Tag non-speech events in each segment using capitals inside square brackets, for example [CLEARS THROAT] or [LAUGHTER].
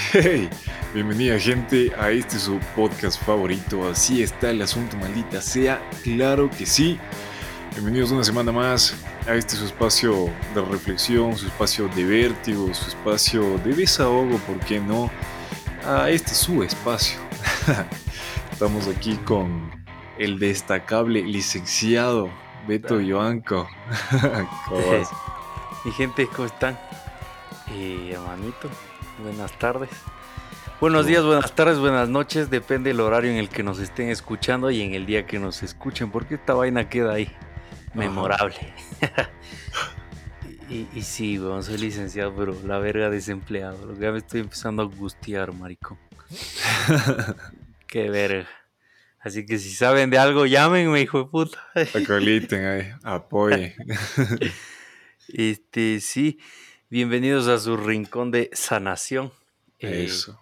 Hey, bienvenida gente a este su podcast favorito. Así está el asunto, maldita sea. Claro que sí. Bienvenidos una semana más a este su espacio de reflexión, su espacio de vértigo, su espacio de desahogo, ¿por qué no? A este su espacio. [LAUGHS] Estamos aquí con el destacable licenciado Beto Yoanco. [LAUGHS] ¿Cómo [LAUGHS] vas? Mi gente, ¿cómo están? Eh, hermanito, buenas tardes. Buenos días, buenas tardes, buenas noches, depende del horario en el que nos estén escuchando y en el día que nos escuchen, porque esta vaina queda ahí, memorable. [LAUGHS] y, y, sí, bueno, soy licenciado, pero la verga desempleado, lo que ya me estoy empezando a angustiar, marico. [LAUGHS] Qué verga. Así que si saben de algo, llámenme, hijo de puta. Acoliten ahí, apoyen. [LAUGHS] Este, sí. Bienvenidos a su rincón de sanación. Eh, Eso.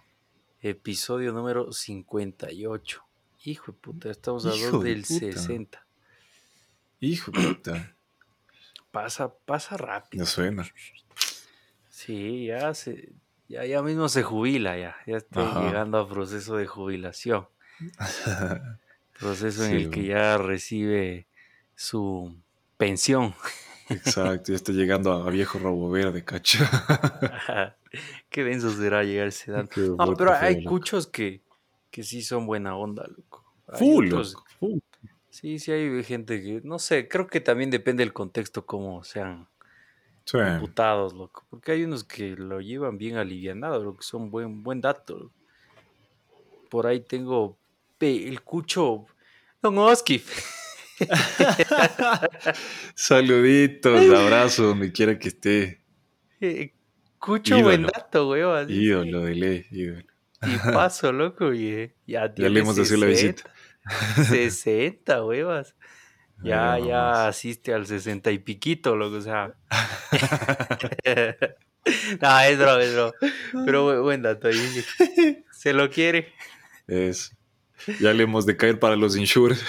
Episodio número 58. Hijo de puta, estamos a dos del puta. 60. Hijo de puta. Pasa, pasa rápido. No suena. Sí, ya se, ya, ya mismo se jubila ya. Ya estoy Ajá. llegando a proceso de jubilación. [LAUGHS] proceso en el que ya recibe su pensión. Exacto, ya está llegando a viejo robo verde, cacho. Qué denso será llegar a esa edad. No, pero hay cuchos que, que sí son buena onda, loco. Hay Full, otros, loco. Full. Sí, sí hay gente que, no sé, creo que también depende del contexto cómo sean Sí. loco. Porque hay unos que lo llevan bien alivianado, lo que son buen, buen dato. Por ahí tengo el cucho, Don Oski. [LAUGHS] Saluditos, abrazo, donde quiera que esté. Eh, Cucho Ídolo. buen dato, weón. Ídolo de ley, ídolo. Y paso, loco, y eh, ya, Ya le hemos de hacer la visita. 60, huevas. [LAUGHS] Ya, Ay, ya asiste al 60 y piquito, loco, o sea. [LAUGHS] no, es broma, es broma. Pero bu- buen dato. Se lo quiere. Es. Ya le hemos de caer para los insures.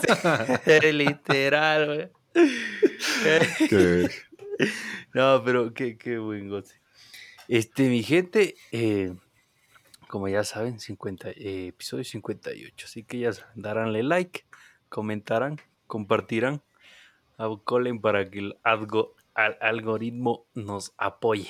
[LAUGHS] Literal, güey. No, pero qué, qué buen goce. Este, mi gente, eh, como ya saben, 50, eh, episodio 58. Así que ya saben, daránle like, comentarán, compartirán, colen para que el algo- al- algoritmo nos apoye.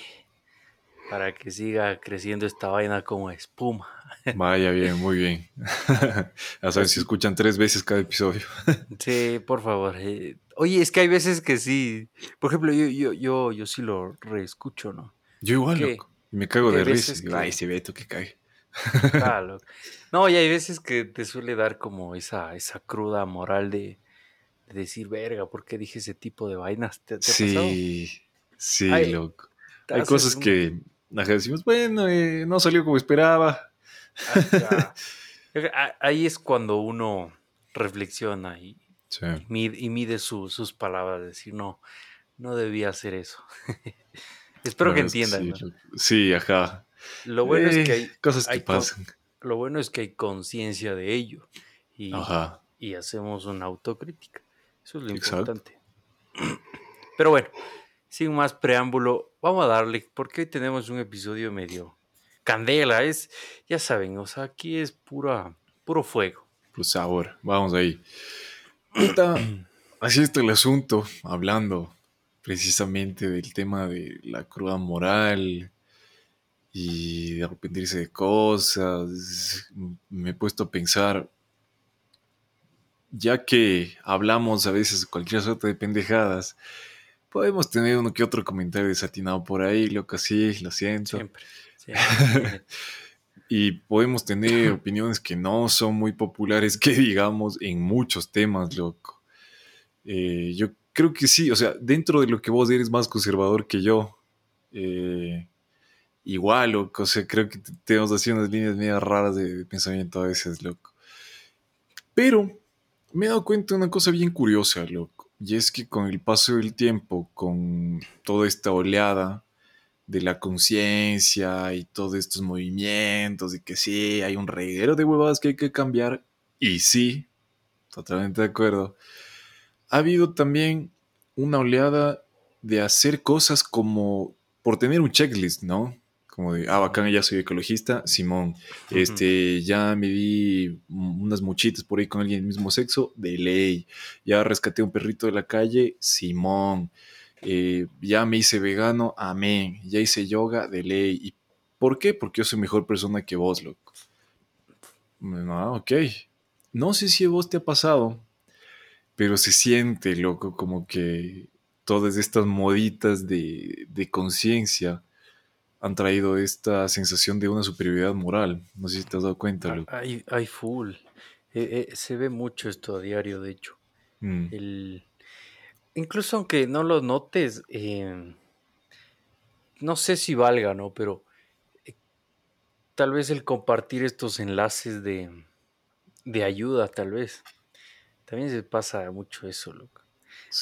Para que siga creciendo esta vaina como espuma. [LAUGHS] Vaya bien, muy bien. [LAUGHS] A saber si escuchan tres veces cada episodio. [LAUGHS] Sí, por favor. eh. Oye, es que hay veces que sí. Por ejemplo, yo, yo, yo, yo sí lo reescucho, ¿no? Yo igual, loco. Y me cago ¿Qué de risa. Que- Ay, ese Beto que cae. Ah, loco. No, y hay veces que te suele dar como esa, esa cruda moral de, de decir, verga, ¿por qué dije ese tipo de vainas? ¿Te, te ha pasado? Sí, sí, Ay, loco. Hay cosas un- que ajá, decimos, bueno, eh, no salió como esperaba. Ajá. Ah, [LAUGHS] Ahí es cuando uno reflexiona y Sí. mide, y mide su- sus palabras, decir, no, no debía hacer eso. [LAUGHS] Espero que Bueno, entiendan. sí, ¿no? Sí, ajá. Lo bueno es que Eh, hay, Cosas que hay pasan. lo bueno es que hay conciencia de ello y, Ajá. y hacemos una autocrítica. Eso es lo Exacto. importante. [CLEARS THROAT] Pero bueno, sin más preámbulo, vamos a darle, porque hoy tenemos un episodio medio candela, es, ya saben, o sea, aquí es pura, puro fuego. Pues ahora, vamos ahí. [CLEARS THROAT] Así está el asunto, hablando precisamente del tema de la cruda moral y de arrepentirse de cosas. Me he puesto a pensar, ya que hablamos a veces cualquier suerte de pendejadas, podemos tener uno que otro comentario desatinado por ahí, loco, sí, lo siento. Siempre. siempre. [LAUGHS] Y podemos tener [LAUGHS] opiniones que no son muy populares, que digamos, en muchos temas, loco. Eh, yo creo que sí, o sea, dentro de lo que vos eres más conservador que yo, eh, igual, loco, o sea, creo que te- tenemos así unas líneas medio raras de, de pensamiento a veces, loco. Pero me he dado cuenta de una cosa bien curiosa, loco, y es que con el paso del tiempo, con toda esta oleada, de la conciencia y todos estos movimientos y que sí, hay un reguero de huevadas que hay que cambiar y sí, totalmente de acuerdo. Ha habido también una oleada de hacer cosas como por tener un checklist, ¿no? Como de, ah, bacán, ya soy ecologista, Simón. Este, ya me di unas muchitas por ahí con alguien del mismo sexo, de ley. Ya rescaté un perrito de la calle, Simón. Eh, ya me hice vegano, amén. Ya hice yoga, de ley. ¿Y por qué? Porque yo soy mejor persona que vos, loco. Ah, ok. No sé si a vos te ha pasado, pero se siente, loco, como que todas estas moditas de, de conciencia han traído esta sensación de una superioridad moral. No sé si te has dado cuenta. Loco. Hay, hay full. Eh, eh, se ve mucho esto a diario, de hecho. Mm, El, incluso aunque no lo notes, eh, no sé si valga, ¿no? Pero eh, tal vez el compartir estos enlaces de, de ayuda, tal vez. También se pasa mucho eso, loco.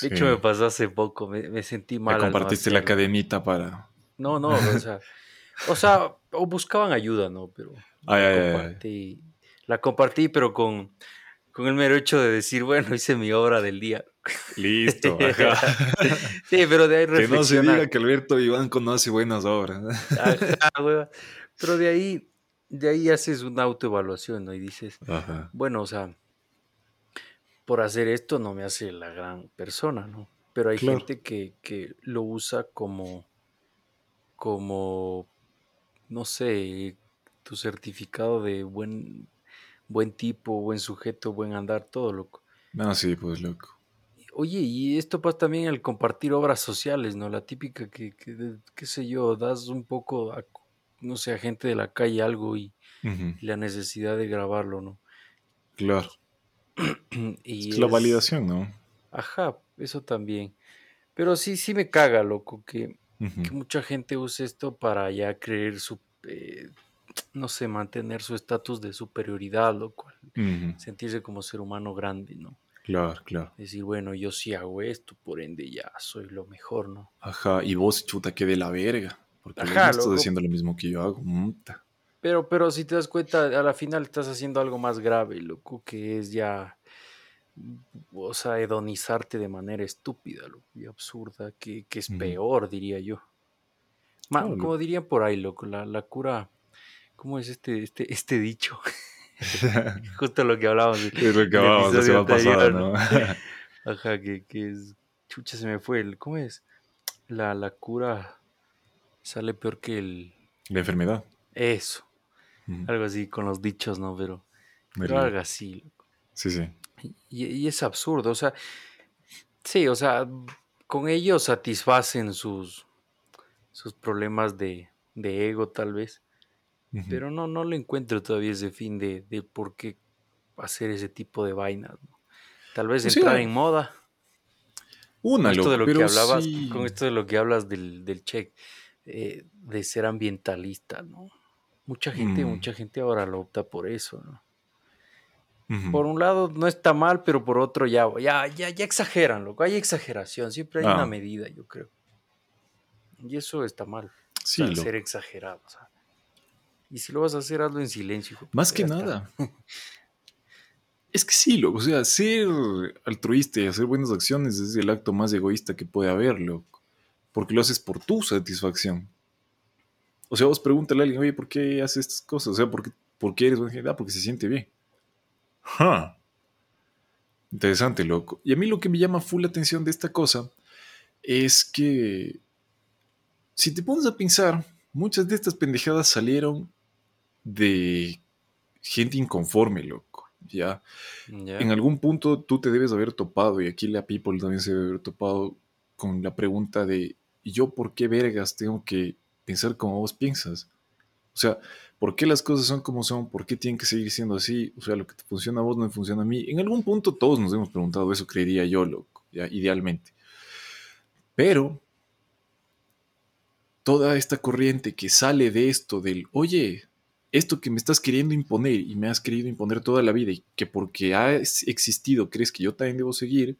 De hecho, me pasó hace poco, me, me sentí mal al no compartiste la cadenita para... No, no, o sea, o sea, o buscaban ayuda, ¿no? Pero Ay, la ay, ay, ay. compartí, la compartí, pero con, con el mero hecho de decir, bueno, hice mi obra del día. Listo, [LAUGHS] ajá. Sí, pero de ahí que no se diga que Alberto Iván conoce buenas obras. Ajá. Pero de ahí, de ahí haces una autoevaluación, ¿no? Y dices, Ajá. bueno, o sea, por hacer esto no me hace la gran persona, ¿no? Pero hay Claro. gente que, que lo usa como, como, no sé, tu certificado de buen, buen tipo, buen sujeto, buen andar, todo loco. No, sí, pues loco. Oye, y esto pasa también al compartir obras sociales, ¿no? La típica que, que, qué sé yo, das un poco a, no sé, a gente de la calle algo y, la necesidad de grabarlo, ¿no? Claro. [CLEARS THROAT] Y Es la es- validación, ¿no? Ajá, eso también. Pero sí, sí me caga, loco, que, Que mucha gente use esto para ya creer su, eh, no sé, mantener su estatus de superioridad, lo cual, sentirse como ser humano grande, ¿no? Claro, claro. Decir, bueno, yo sí hago esto, por ende ya soy lo mejor, ¿no? Ajá, y vos, chuta, que de la verga. Porque Ajá, no estás loco. haciendo lo mismo que yo hago. Pero, pero si te das cuenta, a la final estás haciendo algo más grave, loco, que es ya, o sea, hedonizarte de manera estúpida, loco, y absurda, que, que es peor, diría yo. Ma- como loco. dirían por ahí, loco, la, la cura, ¿cómo es este, este, este dicho? [LAUGHS] [LAUGHS] Justo lo que hablábamos. de- [LAUGHS] Es lo que hablábamos la semana pasada, ¿no? Ajá, que, que es, chucha, se me fue, el, ¿cómo es? La, la cura sale peor que el, la enfermedad. eso, algo así con los dichos, ¿no? Pero, pero algo así, loco. Sí, sí. Y, y es absurdo, o sea, sí, o sea, con ellos satisfacen sus, sus problemas de, de ego tal vez, pero no, no le encuentro todavía ese fin de, de por qué hacer ese tipo de vainas. ¿no? Tal vez sea, entrar en moda, Una, esto de lo que hablabas, sí. con esto de lo que hablas del, del check, eh, de ser ambientalista, ¿no? Mucha gente, Mm. mucha gente ahora lo opta por eso, ¿no? Por un lado no está mal, pero por otro ya, ya, ya, ya exageran, loco. Hay exageración, siempre hay Ah. una medida, yo creo. Y eso está mal. o Sí, sea, loco. ser exagerado. o sea. Y si lo vas a hacer, hazlo en silencio. hijo Más que nada. [LAUGHS] Es que sí, loco. O sea, ser altruista y hacer buenas acciones es el acto más egoísta que puede haber, loco. Porque lo haces por tu satisfacción. O sea, vos pregúntale a alguien, oye, ¿por qué haces estas cosas? O sea, ¿por qué, por qué eres buena gente? Ah, porque se siente bien. Interesante, loco. Y a mí lo que me llama full la atención de esta cosa es que si te pones a pensar, muchas de estas pendejadas salieron de gente inconforme, loco. Ya. Ya. En algún punto tú te debes haber topado, y aquí la people también se debe haber topado con la pregunta de ¿y yo por qué vergas tengo que pensar como vos piensas? O sea, ¿por qué las cosas son como son? ¿Por qué tienen que seguir siendo así? O sea, lo que te funciona a vos no me funciona a mí. En algún punto todos nos hemos preguntado eso, creería yo, loco, idealmente. Pero toda esta corriente que sale de esto, del, oye, esto que me estás queriendo imponer y me has querido imponer toda la vida y que porque ha existido crees que yo también debo seguir,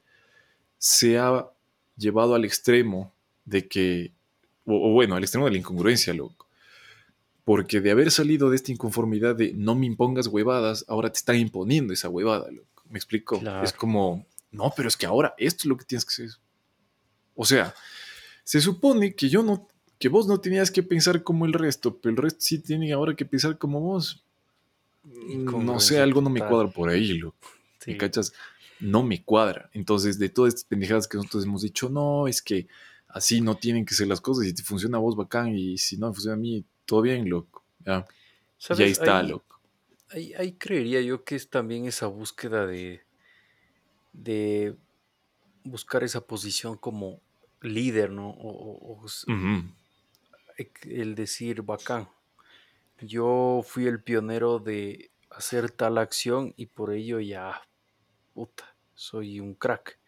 se ha llevado al extremo de que, o bueno, al extremo de la incongruencia, loco. Porque de haber salido de esta inconformidad de no me impongas huevadas, ahora te están imponiendo esa huevada, loco. ¿Me explico? Claro. Es como, no, pero es que ahora esto es lo que tienes que hacer. O sea, se supone que yo no, que vos no tenías que pensar como el resto, pero el resto sí tiene ahora que pensar como vos. No sé, algo no me cuadra por ahí, loco. ¿Me cachas? No me cuadra. Entonces, de todas estas pendejadas que nosotros hemos dicho, no, es que así no tienen que ser las cosas. Y te funciona a vos, bacán. Y si no funciona a mí, todo bien, loco. Ya. Y ahí está, loco. Ahí, creería yo que es también esa búsqueda de, de buscar esa posición como líder, ¿no? O, el decir, bacán, yo fui el pionero de hacer tal acción y por ello ya, puta, soy un crack.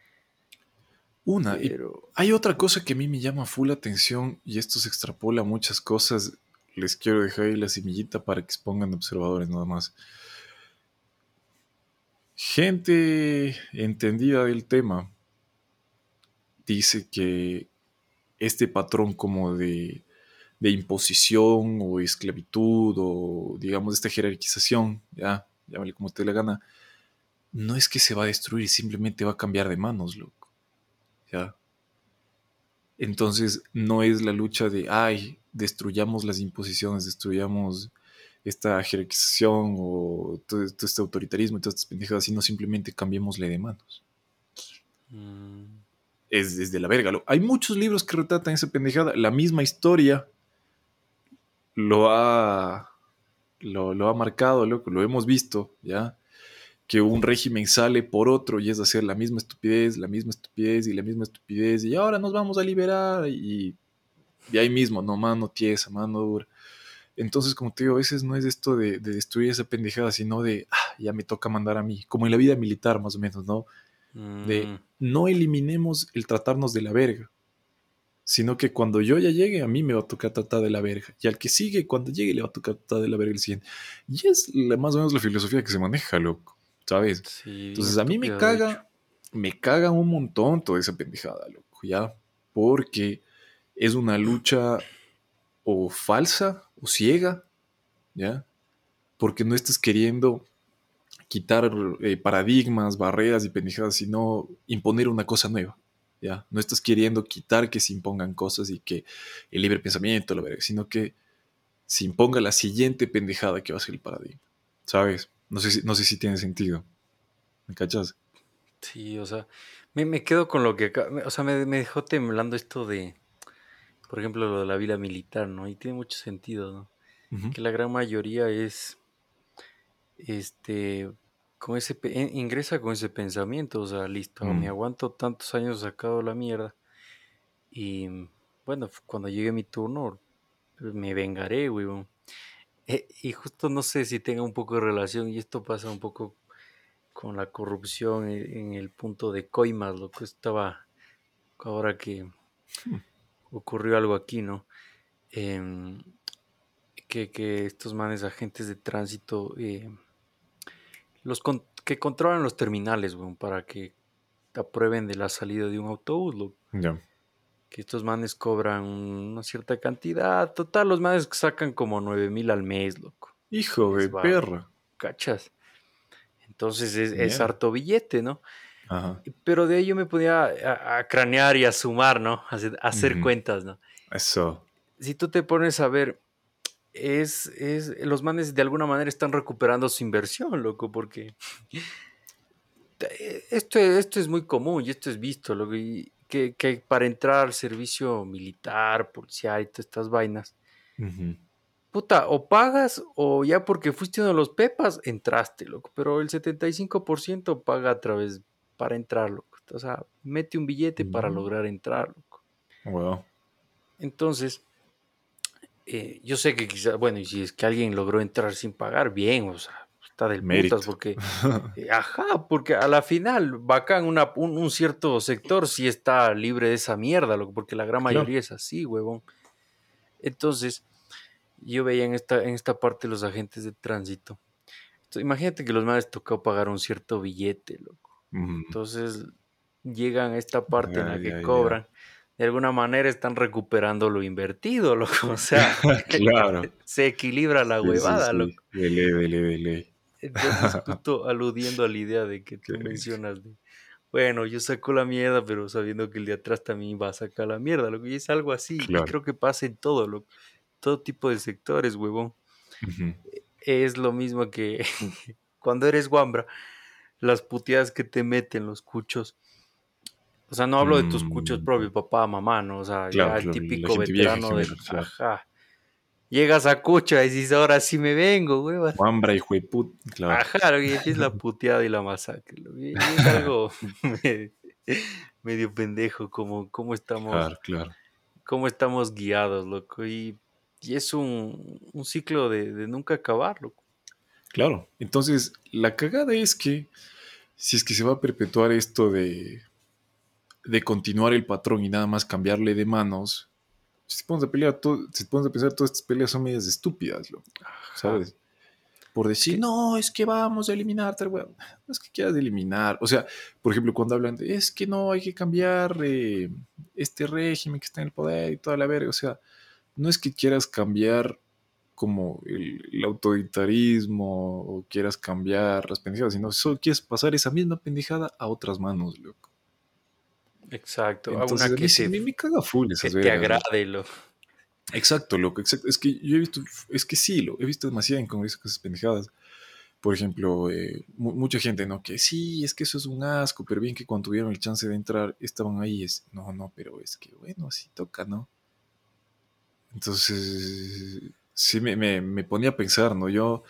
Una, Pero... hay otra cosa que a mí me llama full atención y esto se extrapola a muchas cosas. Les quiero dejar ahí la semillita para que expongan observadores nada más. Gente entendida del tema dice que este patrón como de, imposición o esclavitud o digamos esta jerarquización, ya, llámale como te la gana, no es que se va a destruir, simplemente va a cambiar de manos, loco. ¿Ya? Entonces no es la lucha de, ay, destruyamos las imposiciones, destruyamos esta jerarquización o todo, este autoritarismo y todas estas pendejadas, sino simplemente cambiémosle de manos. Mm es desde la verga. Hay muchos libros que retratan esa pendejada. La misma historia lo ha, lo, ha marcado, loco, lo hemos visto, ¿ya? Que un régimen sale por otro y es hacer la misma estupidez, la misma estupidez y la misma estupidez. Y ahora nos vamos a liberar y, y ahí mismo, no mano tiesa, mano dura. Entonces, como te digo, a veces no es esto de, destruir esa pendejada, sino de, ah, ya me toca mandar a mí, como en la vida militar más o menos, ¿no? De mm. no eliminemos el tratarnos de la verga, sino que cuando yo ya llegue, a mí me va a tocar tratar de la verga. Y al que sigue, cuando llegue, le va a tocar tratar de la verga el siguiente. Y es más o menos la filosofía que se maneja, loco. ¿Sabes? Entonces a mí me caga, me caga un montón toda esa pendejada, loco, ¿ya? Porque es una lucha o falsa o ciega, ¿ya? Porque no estás queriendo quitar eh, paradigmas, barreras y pendejadas, sino imponer una cosa nueva. ¿ya? No estás queriendo quitar que se impongan cosas y que el libre pensamiento, lo verga, sino que se imponga la siguiente pendejada que va a ser el paradigma. ¿Sabes? No sé si, no sé si tiene sentido. ¿Me cachas? Sí, o sea, me, quedo con lo que o sea, me, dejó temblando esto de, por ejemplo, lo de la vida militar, ¿no? Y tiene mucho sentido, ¿no? Que la gran mayoría es, este, con ese, ingresa con ese pensamiento, o sea, listo, me mm. aguanto tantos años sacado la mierda. Y bueno, cuando llegue mi turno, me vengaré, güey. Eh, y justo no sé si tenga un poco de relación, y esto pasa un poco con la corrupción en, el punto de coimas, lo que estaba ahora que hmm. ocurrió algo aquí, ¿no? Em, que, que, estos manes agentes de tránsito eh, los que controlan los terminales, weón, para que aprueben de la salida de un autobús. Ya. Que estos manes cobran una cierta cantidad. Total, los manes sacan como 9 mil al mes, loco. Hijo de perra. ¿Cachas? Entonces es, harto billete, ¿no? Ajá. Pero de ello me podía a, cranear y a sumar, ¿no? A hacer, cuentas, ¿no? Eso. Si tú te pones a ver es, es, los manes de alguna manera están recuperando su inversión, loco, porque [LAUGHS] esto, esto es muy común y esto es visto, loco, que, que, para entrar al servicio militar, policial y todas estas vainas, puta, o pagas o ya porque fuiste uno de los pepas, entraste, loco, pero el 75% paga a través para entrar, loco. O sea, mete un billete para lograr entrar, loco. Wow. Entonces, eh, yo sé que quizás, bueno, y si es que alguien logró entrar sin pagar, bien, o sea, está del putas, porque, [LAUGHS] eh, ajá, porque a la final, bacán, una, un, cierto sector sí está libre de esa mierda, porque la gran mayoría es así, huevón. Entonces, yo veía en esta, en esta parte los agentes de tránsito. imagínate que los madres tocó pagar un cierto billete, loco. Entonces, llegan a esta parte en la que cobran de alguna manera están recuperando lo invertido, [LAUGHS] loco. O sea, [LAUGHS] claro. se equilibra la huevada, loco. De ley, de ley, de Entonces, [LAUGHS] justo aludiendo a la idea de que tú mencionas de bueno, yo saco la mierda, pero sabiendo que el de atrás también va a sacar la mierda, lo que es algo así. Y creo que pasa en todo, lo, todo tipo de sectores, huevón. Es lo mismo que [LAUGHS] cuando eres guambra, las puteadas que te meten los cuchos. O sea, no hablo de tus cuchos mm. propios, papá, mamá, ¿no? O sea, ya el típico veterano de... Ajá. Llegas a Cucho y dices, ahora sí me vengo, güey. Hijo de puta. Claro. Ajá, y es la puteada y la masacre. Y es [LAUGHS] algo medio pendejo, como, como estamos... Claro, claro. Cómo estamos guiados, loco. Y, y es un, un ciclo de, de nunca acabar, loco. Claro. Entonces, la cagada es que si es que se va a perpetuar esto de, de continuar el patrón y nada más cambiarle de manos, si te pones a pelear, todo, si te pones a pensar, todas estas peleas son medias estúpidas, ¿sabes? Por decir, no, es que vamos a eliminar tal No es que quieras eliminar. O sea, por ejemplo, cuando hablan de, es que no, hay que cambiar eh, este régimen que está en el poder y toda la verga. O sea, no es que quieras cambiar como el, autoritarismo o quieras cambiar las pendejadas, sino solo quieres pasar esa misma pendejada a otras manos, loco. Exacto, Entonces, a una que se, me, caga full esas que te agrade, lo. Exacto, loco, exacto. Es que yo he visto, es que sí, lo he visto demasiado en congresos pendejadas. Por ejemplo, eh, mucha gente, ¿no? Que sí, es que eso es un asco, pero bien que cuando tuvieron el chance de entrar estaban ahí. Es, no, no, pero es que bueno, así toca, ¿no? Entonces, sí me, me, me ponía a pensar, ¿no? Yo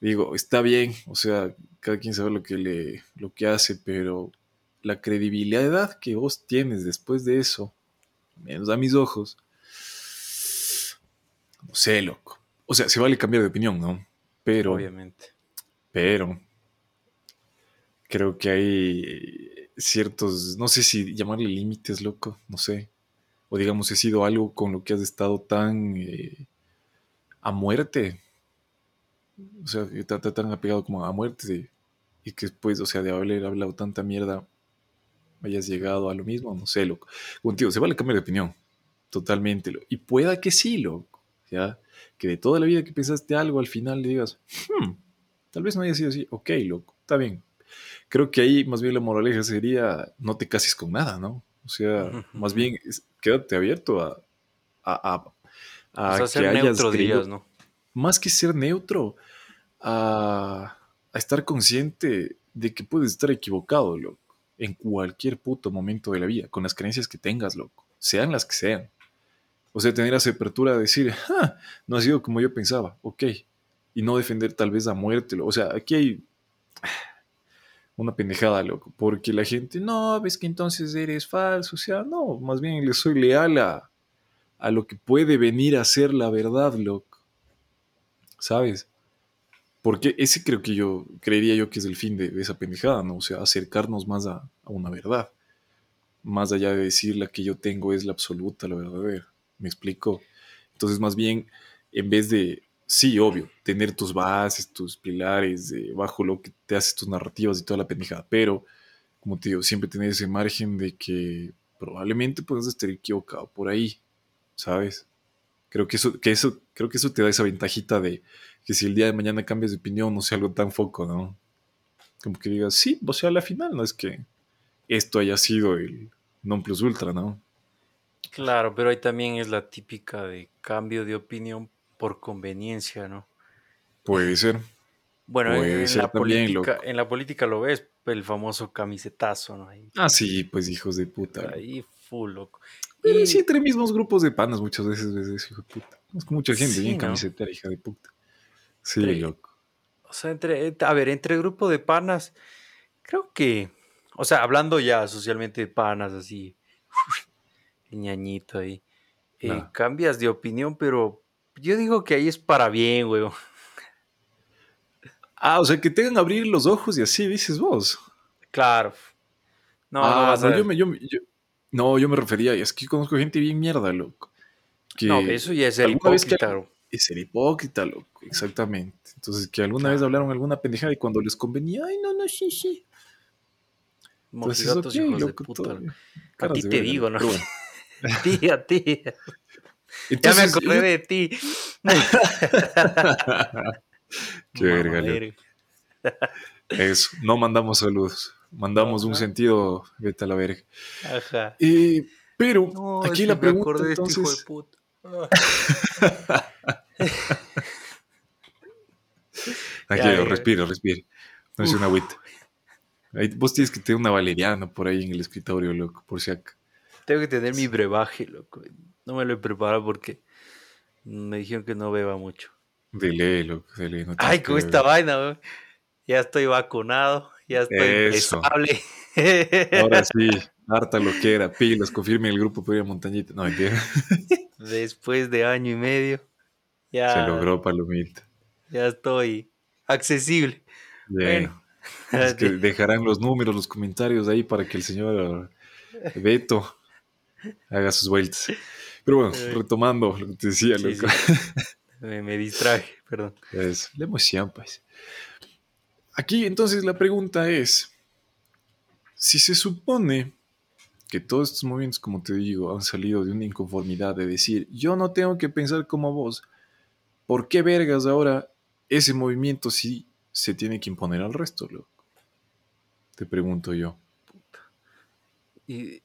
digo, está bien, o sea, cada quien sabe lo que, le, lo que hace, pero la credibilidad que vos tienes después de eso, menos a mis ojos, no sé, loco. O sea, se vale cambiar de opinión, ¿no? Pero. Obviamente. Pero. Creo que hay ciertos. No sé si llamarle límites, loco. No sé. O digamos, he sido algo con lo que has estado tan. Eh, a muerte. O sea, tan, tan apegado como a muerte. y que después, o sea, de haber hablado tanta mierda hayas llegado a lo mismo, no sé, loco. Contigo, se vale cambiar de opinión, totalmente. Y pueda que sí, loco, ¿ya? Que de toda la vida que pensaste algo, al final le digas, hmm, tal vez no haya sido así, ok, loco, está bien. Creo que ahí más bien la moraleja sería, no te cases con nada, ¿no? O sea, más bien, quédate abierto a, a, a, a que neutro días, ¿no? Más que ser neutro, a, a estar consciente de que puedes estar equivocado, loco en cualquier puto momento de la vida, con las creencias que tengas, loco, sean las que sean. O sea, tener esa apertura de decir, ah, no ha sido como yo pensaba, ok, y no defender tal vez a muerte. O sea, aquí hay una pendejada, loco, porque la gente, no, ves que entonces eres falso, o sea, no, más bien le soy leal a, a lo que puede venir a ser la verdad, loco. ¿Sabes? Porque ese creo que yo, creería yo que es el fin de, esa pendejada, ¿no? O sea, acercarnos más a, una verdad. Más allá de decir la que yo tengo es la absoluta, la verdadera. ¿Me explico? Entonces, más bien, en vez de, sí, obvio, tener tus bases, tus pilares, bajo lo que te haces tus narrativas y toda la pendejada, pero, como te digo, siempre tener ese margen de que probablemente puedas estar equivocado por ahí, ¿sabes? Creo que eso, que eso, creo que eso te da esa ventajita de que si el día de mañana cambias de opinión no sea algo tan foco, ¿no? Como que digas, sí, o sea, la final no es que esto haya sido el non plus ultra, ¿no? Claro, pero ahí también es la típica de cambio de opinión por conveniencia, ¿no? Puede ser. Bueno, en, la política, en la política lo ves, el famoso camisetazo, ¿no? ah, sí, pues hijos de puta. Ahí full, loco. Pero sí, entre mismos grupos de panas muchas veces ves hijo de puta. Es mucha gente bien camisetera, hija de puta. Sí, loco. O sea, entre, a ver, entre grupo de panas, creo que, o sea, hablando ya socialmente de panas, así, [LAUGHS] el ñañito ahí, eh, cambias de opinión, pero yo digo que ahí es para bien, güey. Ah, o sea, que tengan que abrir los ojos y así, dices vos. Claro. No, ah, no, yo, me, yo, no, yo me refería, es que conozco gente bien mierda, loco. no, eso ya es el hipócrita. Es ser hipócrita, loco, exactamente. Entonces, que alguna vez hablaron alguna pendejada y cuando les convenía, ay, no, no, sí, sí. Entonces, okay, hijos de puta. a ti te digo, ¿no? [LAUGHS] a ti, a ti. ya me acordé de ti. [LAUGHS] Qué verga, [LAUGHS] Eso, no mandamos saludos. mandamos un sentido, vete a la verga. Ajá. Eh, pero No, aquí la pregunta de este hijo de entonces... puta. Ah. [LAUGHS] Aquí, Ya, ya. respira, respira. No es una agüita. Vos tienes que tener una valeriana por ahí en el escritorio, loco, por si acá. Tengo que tener mi brebaje, loco. No me lo he preparado porque me dijeron que no beba mucho. Dele, loco, dele. no Ay, con esta vaina, weón. Ya estoy vacunado, ya estoy Eso. empezable. Ahora sí, [LAUGHS] harta lo que era. Pilas, confirme el grupo para ir a Montañita. No, mentira. [LAUGHS] Después de año y medio, ya, Se logró, Palomita. ya estoy accesible. Bien. Bueno, [LAUGHS] Es que [LAUGHS] dejarán los números, los comentarios ahí para que el señor Beto haga sus vueltas. Pero bueno, retomando lo que te decía, Sí, loco. sí. me, me distraje, perdón. Es la emoción, pues. Aquí entonces la pregunta es, si se supone que todos estos movimientos, como te digo, han salido de una inconformidad de decir, yo no tengo que pensar como vos, ¿por qué vergas ahora ese movimiento sí se tiene que imponer al resto? Te pregunto yo. Y,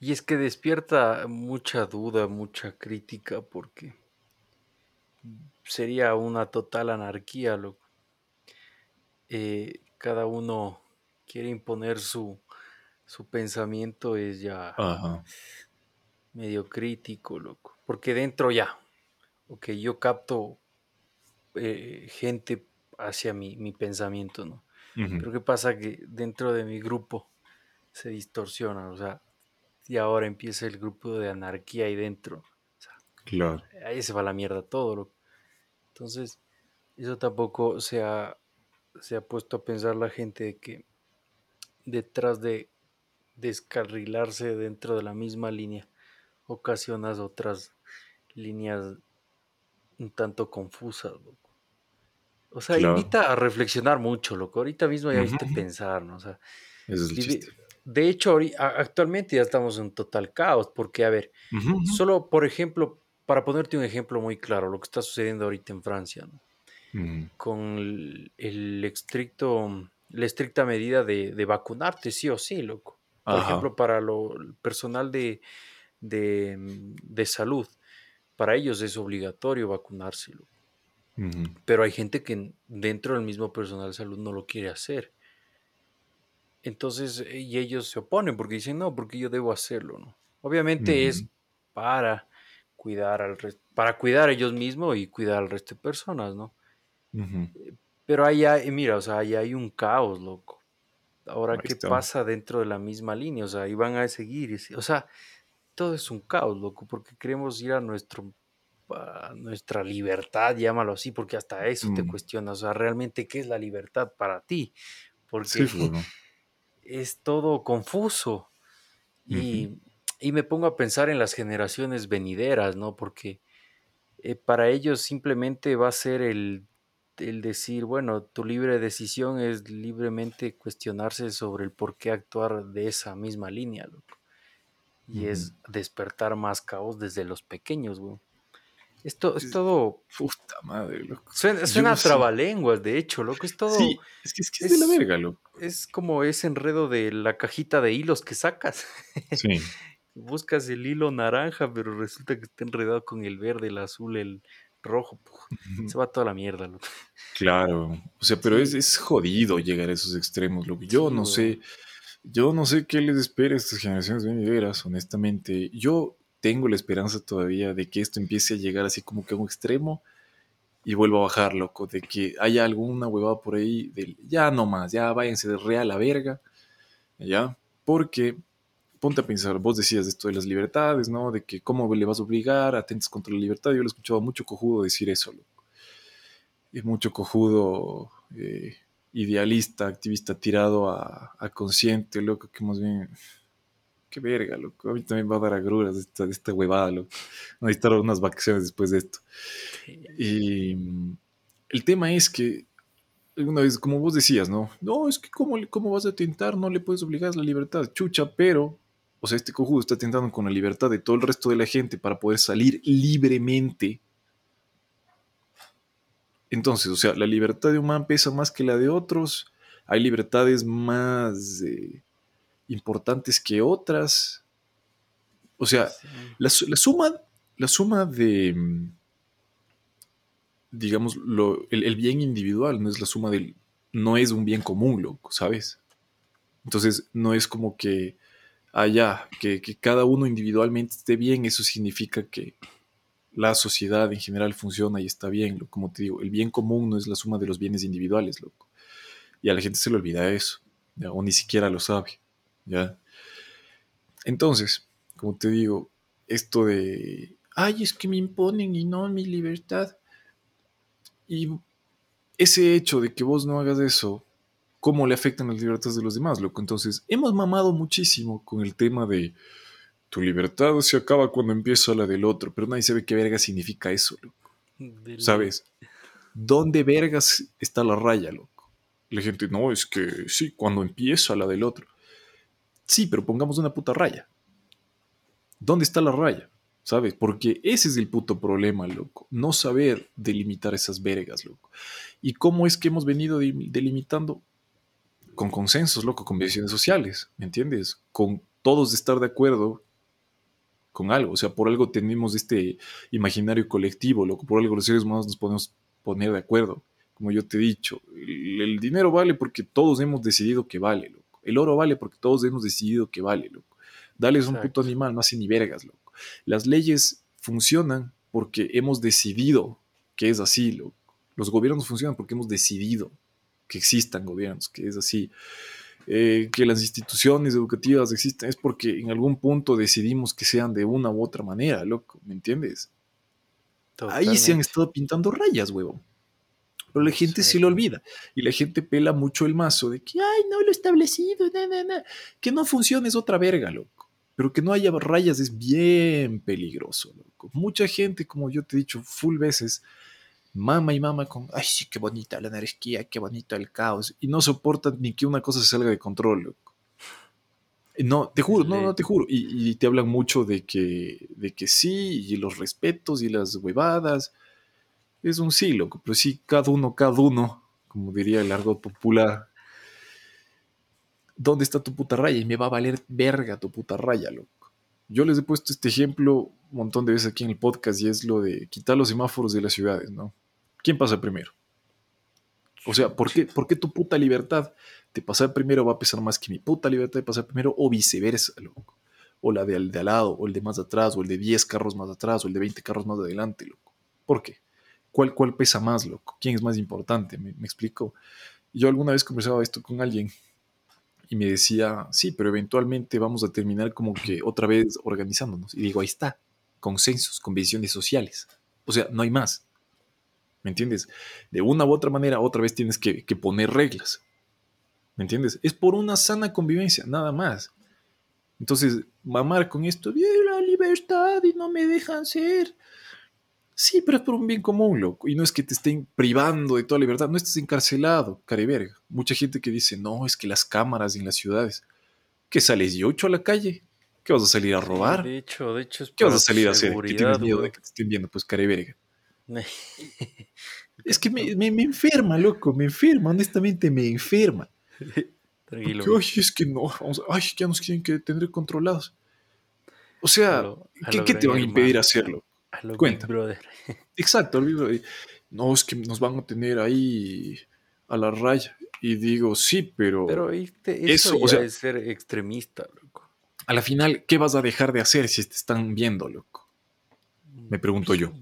y es que despierta mucha duda, mucha crítica, porque sería una total anarquía, loco. Eh, cada uno quiere imponer su, su pensamiento, es ya Ajá. medio crítico, loco. Porque dentro ya, ok, yo capto eh, gente hacia mi, mi pensamiento, ¿no? Pero ¿qué pasa? Que dentro de mi grupo se distorsiona, o sea, y ahora empieza el grupo de anarquía ahí dentro. O sea, Claro. ahí se va la mierda todo, loco. Entonces, eso tampoco se ha, se ha puesto a pensar la gente de que detrás de descarrilarse dentro de la misma línea ocasionas otras líneas un tanto confusas, loco. O sea, Claro. invita a reflexionar mucho, loco. Ahorita mismo ya viste Ujú. pensar, ¿no? O sea, Ese es el de, hecho, actualmente ya estamos en total caos, porque, a ver, solo por ejemplo, para ponerte un ejemplo muy claro, lo que está sucediendo ahorita en Francia, ¿no? Ujú. con el, el estricto, la estricta medida de, de vacunarte, sí o sí, loco. Por Ajá. ejemplo, para lo el personal de, de, mm, de salud, para ellos es obligatorio. Ujú. pero hay gente que dentro del mismo personal de salud no lo quiere hacer. Entonces, eh, y ellos se oponen porque dicen, no, porque yo debo hacerlo, ¿no? Obviamente es para cuidar al para cuidar a ellos mismos y cuidar al resto de personas, ¿no? Ujú. Pero hay, mira, o sea, ahí hay un caos, loco. Ahora, ¿qué está. pasa dentro de la misma línea? O sea, ahí van a seguir. y O sea, todo es un caos, loco, porque queremos ir a nuestro a nuestra libertad, llámalo así, porque hasta eso te Mm. cuestiona. O sea, realmente, ¿qué es la libertad para ti? Porque Sí, pues, [LAUGHS] es todo confuso. Y, y me pongo a pensar en las generaciones venideras, ¿no? Porque eh, para ellos simplemente va a ser el, el decir, bueno, tu libre decisión es libremente cuestionarse sobre el por qué actuar de esa misma línea, loco. Y es despertar más caos desde los pequeños, güey. Esto es Es- todo. Puta madre, loco. Suena, suena trabalenguas, de hecho, loco. Es todo. Sí, es que es, que es de la es- verga, loco. Es como ese enredo de la cajita de hilos que sacas. Sí. [LAUGHS] Buscas el hilo naranja, pero resulta que está enredado con el verde, el azul, el rojo. Se va toda la mierda, loco. Claro. O sea, pero es, es jodido llegar a esos extremos, loco. Yo Sí, no sé. Yo no sé qué les espera a estas generaciones venideras, honestamente. Yo tengo la esperanza todavía de que esto empiece a llegar así como que a un extremo y vuelva a bajar, loco. De que haya alguna huevada por ahí del ya no más, ya váyanse de real a la verga. ¿Ya? Porque ponte a pensar, vos decías esto de las libertades, ¿no? De que cómo le vas a obligar, atentas contra la libertad. Yo lo he escuchado mucho cojudo decir eso, loco. Y mucho cojudo eh, idealista, activista tirado a, a consciente, loco, que más bien... Qué verga, loco. A mí también va a dar agruras de esta, de esta huevada, loco. Voy a necesitar unas vacaciones después de esto. Y mm, el tema es que, una vez, como vos decías, ¿no? No, es que ¿cómo, cómo vas a tentar? No le puedes obligar a la libertad, chucha, pero, o sea, este cojudo está tentando con la libertad de todo el resto de la gente para poder salir libremente. Entonces, o sea, la libertad de un man pesa más que la de otros. hay libertades más eh, importantes que otras. O sea, la, suma, la suma de, mm, digamos, lo, el, bien individual no es la suma del, no es un bien común, loco, ¿sabes? Entonces, no es como que, allá, que, que cada uno individualmente esté bien, eso significa que la sociedad en general funciona y está bien, como te digo, el bien común no es la suma de los bienes individuales, loco. Y a la gente se le olvida eso, o ni siquiera lo sabe, ¿ya? Entonces, como te digo, esto de, ay, es que me imponen y no mi libertad. Y ese hecho de que vos no hagas eso, ¿cómo le afectan las libertades de los demás, loco? Entonces, hemos mamado muchísimo con el tema de tu libertad se acaba cuando empieza la del otro, pero nadie sabe qué verga significa eso, loco. ¿Sabes? ¿Dónde vergas está la raya, loco? La gente, no, es que sí, cuando empieza la del otro. Sí, pero pongamos una puta raya. ¿Dónde está la raya? ¿Sabes? Porque ese es el puto problema, loco. No saber delimitar esas vergas, loco. ¿Y cómo es que hemos venido delimitando? Con consensos, loco, con visiones sociales, ¿me entiendes? Con todos estar de acuerdo con algo. O sea, por algo tenemos este imaginario colectivo, loco. Por algo los seres humanos nos podemos poner de acuerdo. Como yo te he dicho, el, dinero vale porque todos hemos decidido que vale, loco. El oro vale porque todos hemos decidido que vale, loco. Dale es un puto animal, no hace ni vergas, loco. Las leyes funcionan porque hemos decidido que es así, loco. Los gobiernos funcionan porque hemos decidido que existan gobiernos, que es así. Eh, que las instituciones educativas existen es porque en algún punto decidimos que sean de una u otra manera, loco, ¿me entiendes? Ahí se han estado pintando rayas, huevo. Pero la gente se lo olvida. Y la gente pela mucho el mazo de que, ay, no lo establecido, que no funcione es otra verga, loco. Pero que no haya rayas es bien peligroso, loco. Mucha gente, como yo te he dicho full veces, mama y mama con, ay, sí, qué bonita la anarquía, qué bonito el caos, y no soportan ni que una cosa se salga de control, loco. No, te juro, no, no te juro. Y, te hablan mucho de que, de que sí, y los respetos y las huevadas. Es un sí, loco, pero sí, cada uno, cada uno, como diría el argot popular. ¿Dónde está tu puta raya? Y me va a valer verga tu puta raya, loco. Yo les he puesto este ejemplo un montón de veces aquí en el podcast y es lo de quitar los semáforos de las ciudades, ¿no? ¿Quién pasa primero? O sea, ¿por qué, ¿por qué tu puta libertad de pasar primero va a pesar más que mi puta libertad de pasar primero o viceversa, loco? O la de, de al lado, o el de más atrás, o el de 10 carros más atrás, o el de 20 carros más adelante, loco. ¿Por qué? ¿Cuál, cuál pesa más, loco? ¿Quién es más importante? ¿Me, me explico? Yo alguna vez conversaba esto con alguien y me decía, sí, pero eventualmente vamos a terminar como que otra vez organizándonos. Y digo, ahí está, consensos, convenciones sociales. O sea, no hay más. ¿Me entiendes? De una u otra manera, otra vez tienes que, poner reglas. ¿Me entiendes? Es por una sana convivencia, nada más. Entonces, mamar con esto, la libertad y no me dejan ser. Sí, pero es por un bien común, loco. Y no es que te estén privando de toda libertad, no estás encarcelado, cariberga. Mucha gente que dice, no, es que las cámaras en las ciudades, ¿qué sales de ocho a la calle? ¿Qué vas a salir a robar? De hecho, de hecho es ¿Qué vas a salir a hacer? ¿Qué tienes miedo de que te estén viendo? Pues cariberga. [LAUGHS] es que me, me, enferma, loco, me enferma, honestamente me enferma. [LAUGHS] Tranquilo. Porque, ay, es que no, ay, ya nos quieren que tener controlados. O sea, ¿qué, te van a impedir hacerlo? A lo Cuenta. Brother. [LAUGHS] Exacto, No, es que nos van a tener ahí a la raya. Y digo, sí, pero. Pero eso, o sea, es ser extremista, loco. A la final, ¿qué vas a dejar de hacer si te están viendo, loco? Me pregunto yo.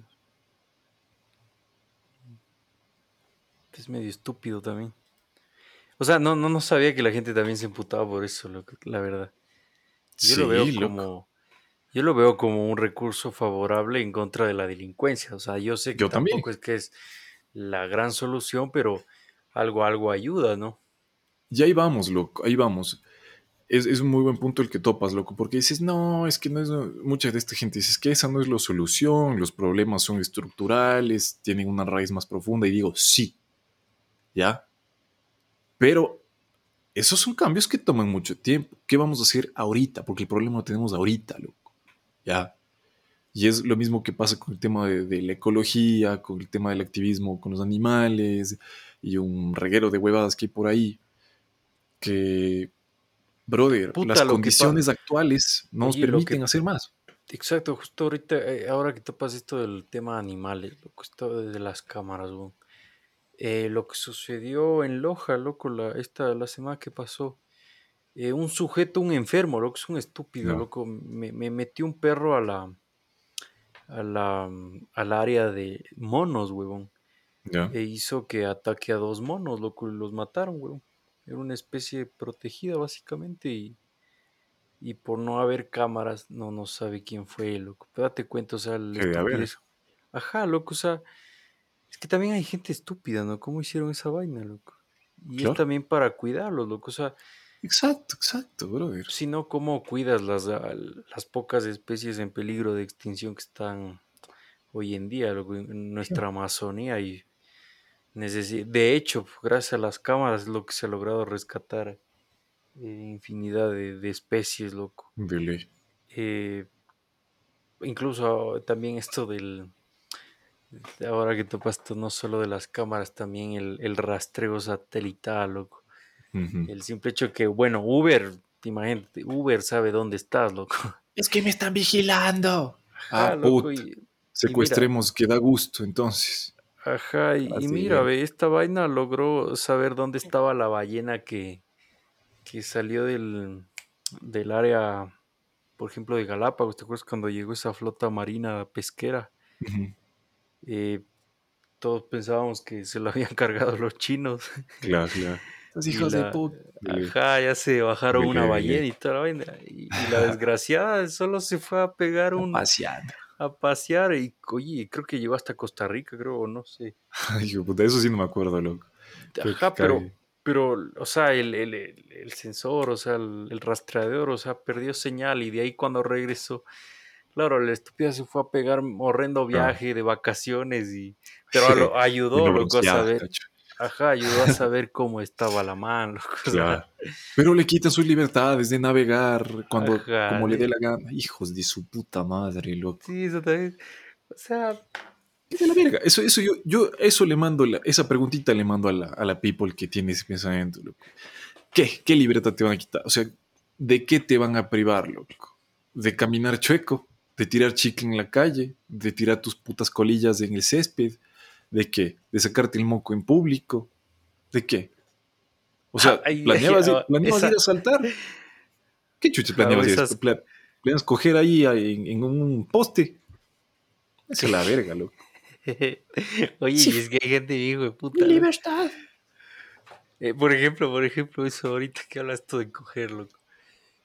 Es medio estúpido también. O sea, no, no, no sabía que la gente también se emputaba por eso, loco, la verdad. Yo lo veo como yo lo veo como un recurso favorable en contra de la delincuencia. O sea, yo sé que tampoco es que es la gran solución, pero algo, algo ayuda, ¿no? Y ahí vamos, loco, ahí vamos. Es, un muy buen punto el que topas, loco, porque dices, no, es que no es, mucha de esta gente dice, que esa no es la solución, los problemas son estructurales, tienen una raíz más profunda, y digo, sí, ¿ya? Pero esos son cambios que toman mucho tiempo. ¿Qué vamos a hacer ahorita? Porque el problema lo tenemos ahorita, loco. ¿Ya? Y es lo mismo que pasa con el tema de, la ecología, con el tema del activismo con los animales y un reguero de huevadas que hay por ahí. que, brother, Puta, las condiciones actuales no nos Oye, permiten que- hacer más. Exacto, justo ahorita, eh, ahora que topas esto del tema animales, loco, esto de las cámaras. Eh, lo que sucedió en Loja, loco, la, esta, la semana que pasó, eh, un sujeto, un enfermo, loco, es un estúpido, loco, me, me metió un perro a la, a la, al área de monos, huevón, e hizo que ataque a dos monos, loco, y los mataron, huevón. Era una especie protegida, básicamente, y, y por no haber cámaras, no, no sabe quién fue, loco. Pero date cuenta, o sea, haber. estupidez. Ajá, loco, o sea, es que también hay gente estúpida, ¿no? ¿Cómo hicieron esa vaina, loco? Y Claro. es también para cuidarlos, loco, o sea, Exacto, exacto, brother. si no, ¿cómo cuidas las, las pocas especies en peligro de extinción que están hoy en día, en nuestra Amazonía? Y de hecho, gracias a las cámaras es lo que se ha logrado rescatar eh, infinidad de, de especies, loco. De ley. Eh, incluso también esto del... de Ahora que topas esto, no solo de las cámaras, también el, el rastreo satelital, loco. El simple hecho que, bueno, Uber, imagínate, Uber sabe dónde estás, loco. [LAUGHS] Es que me están vigilando. Ah, Ajá, loco, y- Secuestremos, que da gusto, entonces. Ajá, y, mira, ve, esta vaina logró saber dónde estaba la ballena que, que salió del, del área, por ejemplo, de Galápagos. ¿Te acuerdas cuando llegó esa flota marina pesquera? Eh, todos pensábamos que se lo [LAUGHS] habían cargado los chinos. Claro, claro. Los Y hijos de la- puta. De. Ajá, ya se bajaron una ballena y toda la vaina. Y, y la desgraciada solo se fue a pegar un, Paseando. a pasear y, oye, creo que llegó hasta Costa Rica, creo, o no sé. Ay, [LAUGHS] hijo de puta, eso sí no me acuerdo, loco. Ajá, pero, pero, o sea, el, el- el- el sensor, o sea, el, el rastreador, o sea, perdió señal y de ahí cuando regresó, claro, la estúpida se fue a pegar un horrendo viaje de vacaciones y, pero a [LAUGHS] lo- ayudó, loco, a saber, cacho. Ajá, ayudó a saber cómo estaba la mano, [LAUGHS] Claro. Pero le quitan sus libertades de navegar cuando, Ajá, como le dé la gana. Hijos de su puta madre, loco. sí, eso también, o sea, ¿Qué de la verga? Eso, eso yo, yo, eso le mando, la- esa preguntita le mando a la, a la people que tiene ese pensamiento, loco. ¿Qué? ¿Qué libertad te van a quitar? O sea, ¿de qué te van a privar, loco? ¿De caminar chueco? ¿De tirar chicle en la calle? ¿De tirar tus putas colillas en el césped? ¿De qué? ¿De sacarte el moco en público? ¿De qué? O sea, Ay, ¿planeabas, ir- planeabas esa- ir a saltar? ¿Qué chuches planeabas ir? esas- Pla- ¿Planeabas coger ahí en, en un poste? Esa es la verga, loco. [LAUGHS] oye, Sí. es que hay gente hijo de puta, libertad! Eh, por ejemplo, por ejemplo, eso ahorita que hablas esto de coger, loco.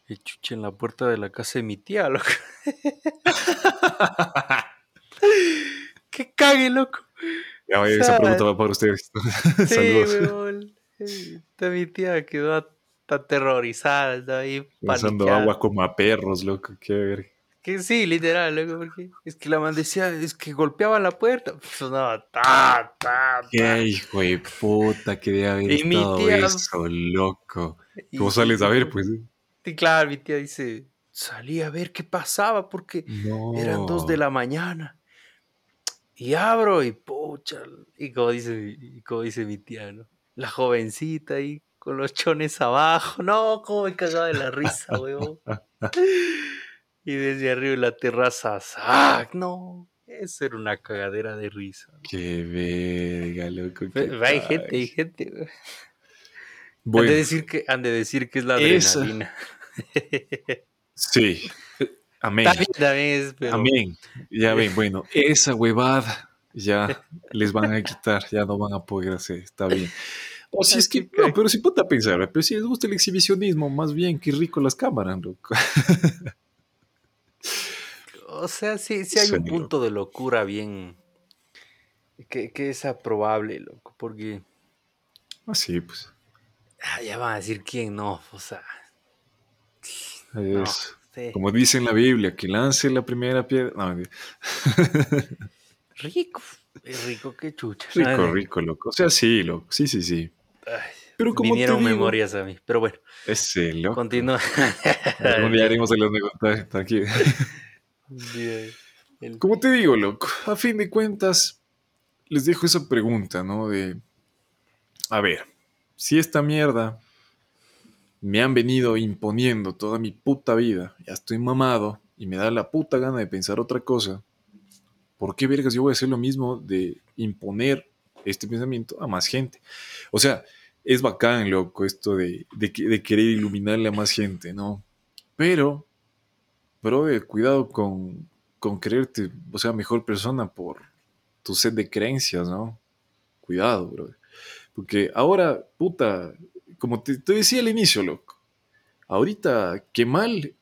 El chuche en la puerta de la casa de mi tía, loco. [LAUGHS] [LAUGHS] que cague, loco. Ya, vaya, esa sea, pregunta va para ustedes. [LAUGHS] Sí, Saludos. weón. Mi tía quedó at- aterrorizada, estaba ahí paniqueada. agua como a perros, loco. Qué verga. Que sí, literal, loco, porque es que la man decía, es que golpeaba la puerta. Sonaba ta, ta, ta. Qué hijo de puta que debe haber Y mi estado tía- eso, loco. Y- ¿Cómo sales a ver, pues? Y claro, mi tía dice, salí a ver qué pasaba porque No. Eran dos de la mañana. Y abro y pucha. Y como dice, y como dice mi tía, ¿no? La jovencita ahí con los chones abajo. No, cómo me cagaba de la risa, weón. Y desde arriba la terraza, ¡sac! No, eso era una cagadera de risa. Qué verga, loco. qué Hay gente, hay gente. weón. Han, de decir que, han de decir que es la adrenalina. [LAUGHS] sí. Amén. También, también es, pero... Amén. Ya ven, bueno, esa huevada ya [LAUGHS] les van a quitar, ya no van a poder hacer, está bien. O si es que, no, pero si ponte a pensar, pero si les gusta el exhibicionismo, más bien, qué rico las cámaras, loco. O sea, sí, sí hay un punto de locura bien. Que, que es aprobable, loco, porque. Así, pues. ah, ya van a decir quién no, o sea. no, Es, sí. como dice en la Biblia, que lance la primera piedra. No, Rico, rico que chucha. rico, rico, loco. O sea, sí, loco. Sí, sí, sí. ay, Pero como te vinieron digo, memorias a mí, pero bueno, ese loco. continúa. [LAUGHS] Algún día haremos el negocios, tranquilo. [LAUGHS] El- Como te digo, loco, a fin de cuentas, les dejo esa pregunta, ¿no? De, a ver, si esta mierda me han venido imponiendo toda mi puta vida, ya estoy mamado y me da la puta gana de pensar otra cosa, ¿por qué vergas yo voy a hacer lo mismo de imponer este pensamiento a más gente? O sea, es bacán, loco, esto de, de, querer iluminarle a más gente, ¿no? Pero, bro, cuidado con, con creerte, o sea, mejor persona por tu set de creencias, ¿no? Cuidado, bro. Porque ahora, puta, como te, decía al inicio, loco, ahorita qué mal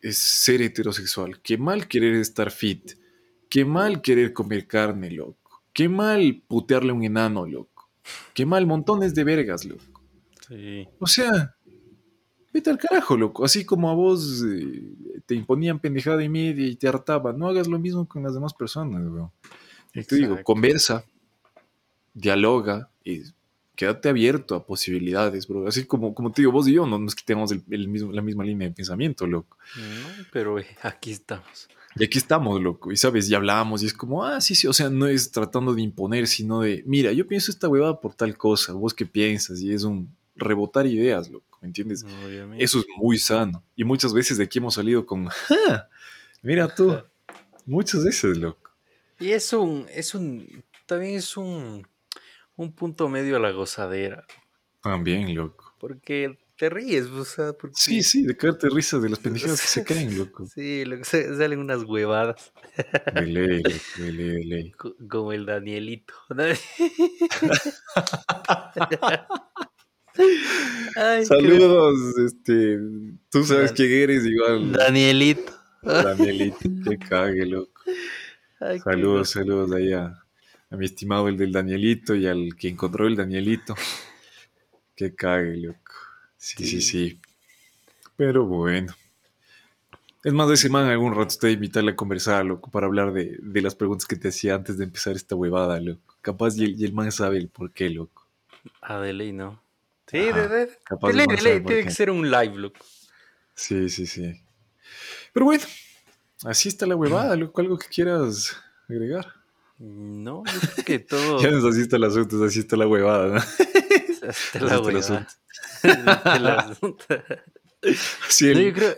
es ser heterosexual, qué mal querer estar fit, qué mal querer comer carne, loco, qué mal putearle a un enano, loco, qué mal montones de vergas, loco. Sí. O sea, vete al carajo, loco. Así como a vos eh, te imponían pendejada y media y te hartaba, no hagas lo mismo con las demás personas, bro. te digo, conversa, dialoga y quédate abierto a posibilidades, bro. Así como, como te digo, vos y yo no nos quitemos el, mismo, la misma línea de pensamiento, loco. pero eh, aquí estamos. Y aquí estamos, loco. Y sabes, ya hablamos y es como, ah, sí, sí. O sea, no es tratando de imponer, sino de, mira, yo pienso esta huevada por tal cosa. Vos qué piensas. Y es un rebotar ideas, loco. ¿Me entiendes? Eso es muy sano. Y muchas veces de aquí hemos salido con, mira tú. [LAUGHS] muchas veces, loco. Y es un, es un, también es un un punto medio a la gozadera. También, loco. Porque te ríes, o sea, porque... Sí, sí, de caerte risa de las pendejadas que se [LAUGHS] creen, loco. Sí, lo que salen unas huevadas. De ley, [LAUGHS] de ley, de ley. Como el Danielito. [LAUGHS] Saludos, este, tú sabes quién eres igual. Danielito. Danielito, que cague, loco. saludos, saludos allá a mi estimado el del Danielito y al que encontró el Danielito. Qué cague, loco. Sí, sí, sí, Pero bueno. Es más, de semana algún rato estoy invitarle a conversar, loco, para hablar de, las preguntas que te hacía antes de empezar esta huevada, loco. Capaz y el, man sabe el por qué, loco. Ah, de ley, ¿no? Sí, de, ley, de ley, tiene que ser un live, loco. Sí, sí, sí. Pero bueno, así está la huevada, [CLEARS THROAT] loco. Algo que quieras agregar. No, yo creo que [LAUGHS] todo. ya no así está el asunto, así está la huevada, ¿no? [LAUGHS] La huevada. [LAUGHS] el el, yo creo...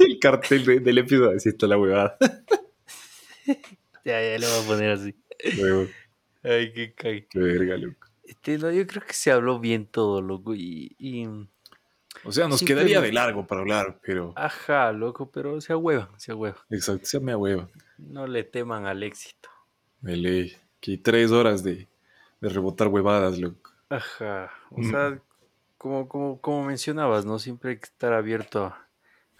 el cartel del episodio, así está la huevada. ya, ya lo voy a poner así. Ay, qué cae. Qué verga, loco. Este, no, yo creo que se habló bien todo, loco, y... y... O sea, nos quedaría de largo para hablar, pero... Ajá, loco, pero se hueva, se hueva. Exacto, se me hueva. No le teman al éxito. Leí. Que tres horas de, rebotar huevadas, loco. Ajá. O sea, como, como, como mencionabas, ¿no? Siempre hay que estar abierto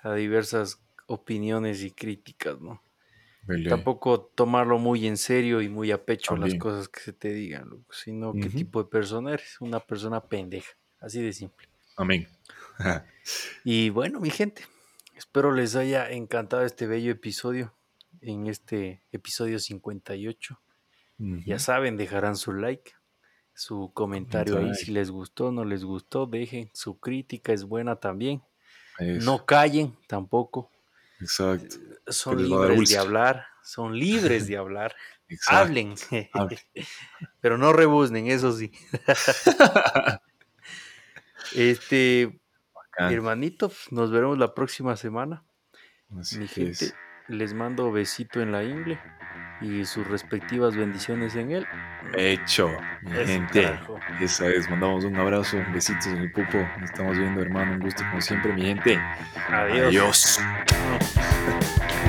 a, diversas opiniones y críticas, ¿no? Tampoco tomarlo muy en serio y muy a pecho las cosas que se te digan, loco, sino qué tipo de persona eres. Una persona pendeja. Así de simple. Amén. y bueno, mi gente, espero les haya encantado este bello episodio en este episodio 58. Ya saben, dejarán su like, su comentario ahí si les gustó, no les gustó, dejen su crítica, es buena también. No callen tampoco. Exacto. Eh, son libres de hablar, son libres de [LAUGHS] hablar. Hablen, [LAUGHS] pero no rebuznen, eso sí. [LAUGHS] este, hermanito, nos veremos la próxima semana. Mi gente, les mando besito en la ingle y sus respectivas bendiciones en él. Hecho, mi gente. Esa es, mandamos un abrazo, besitos en el pupo. Nos estamos viendo, hermano. Un gusto como siempre, mi gente. Adiós. Adiós. [LAUGHS]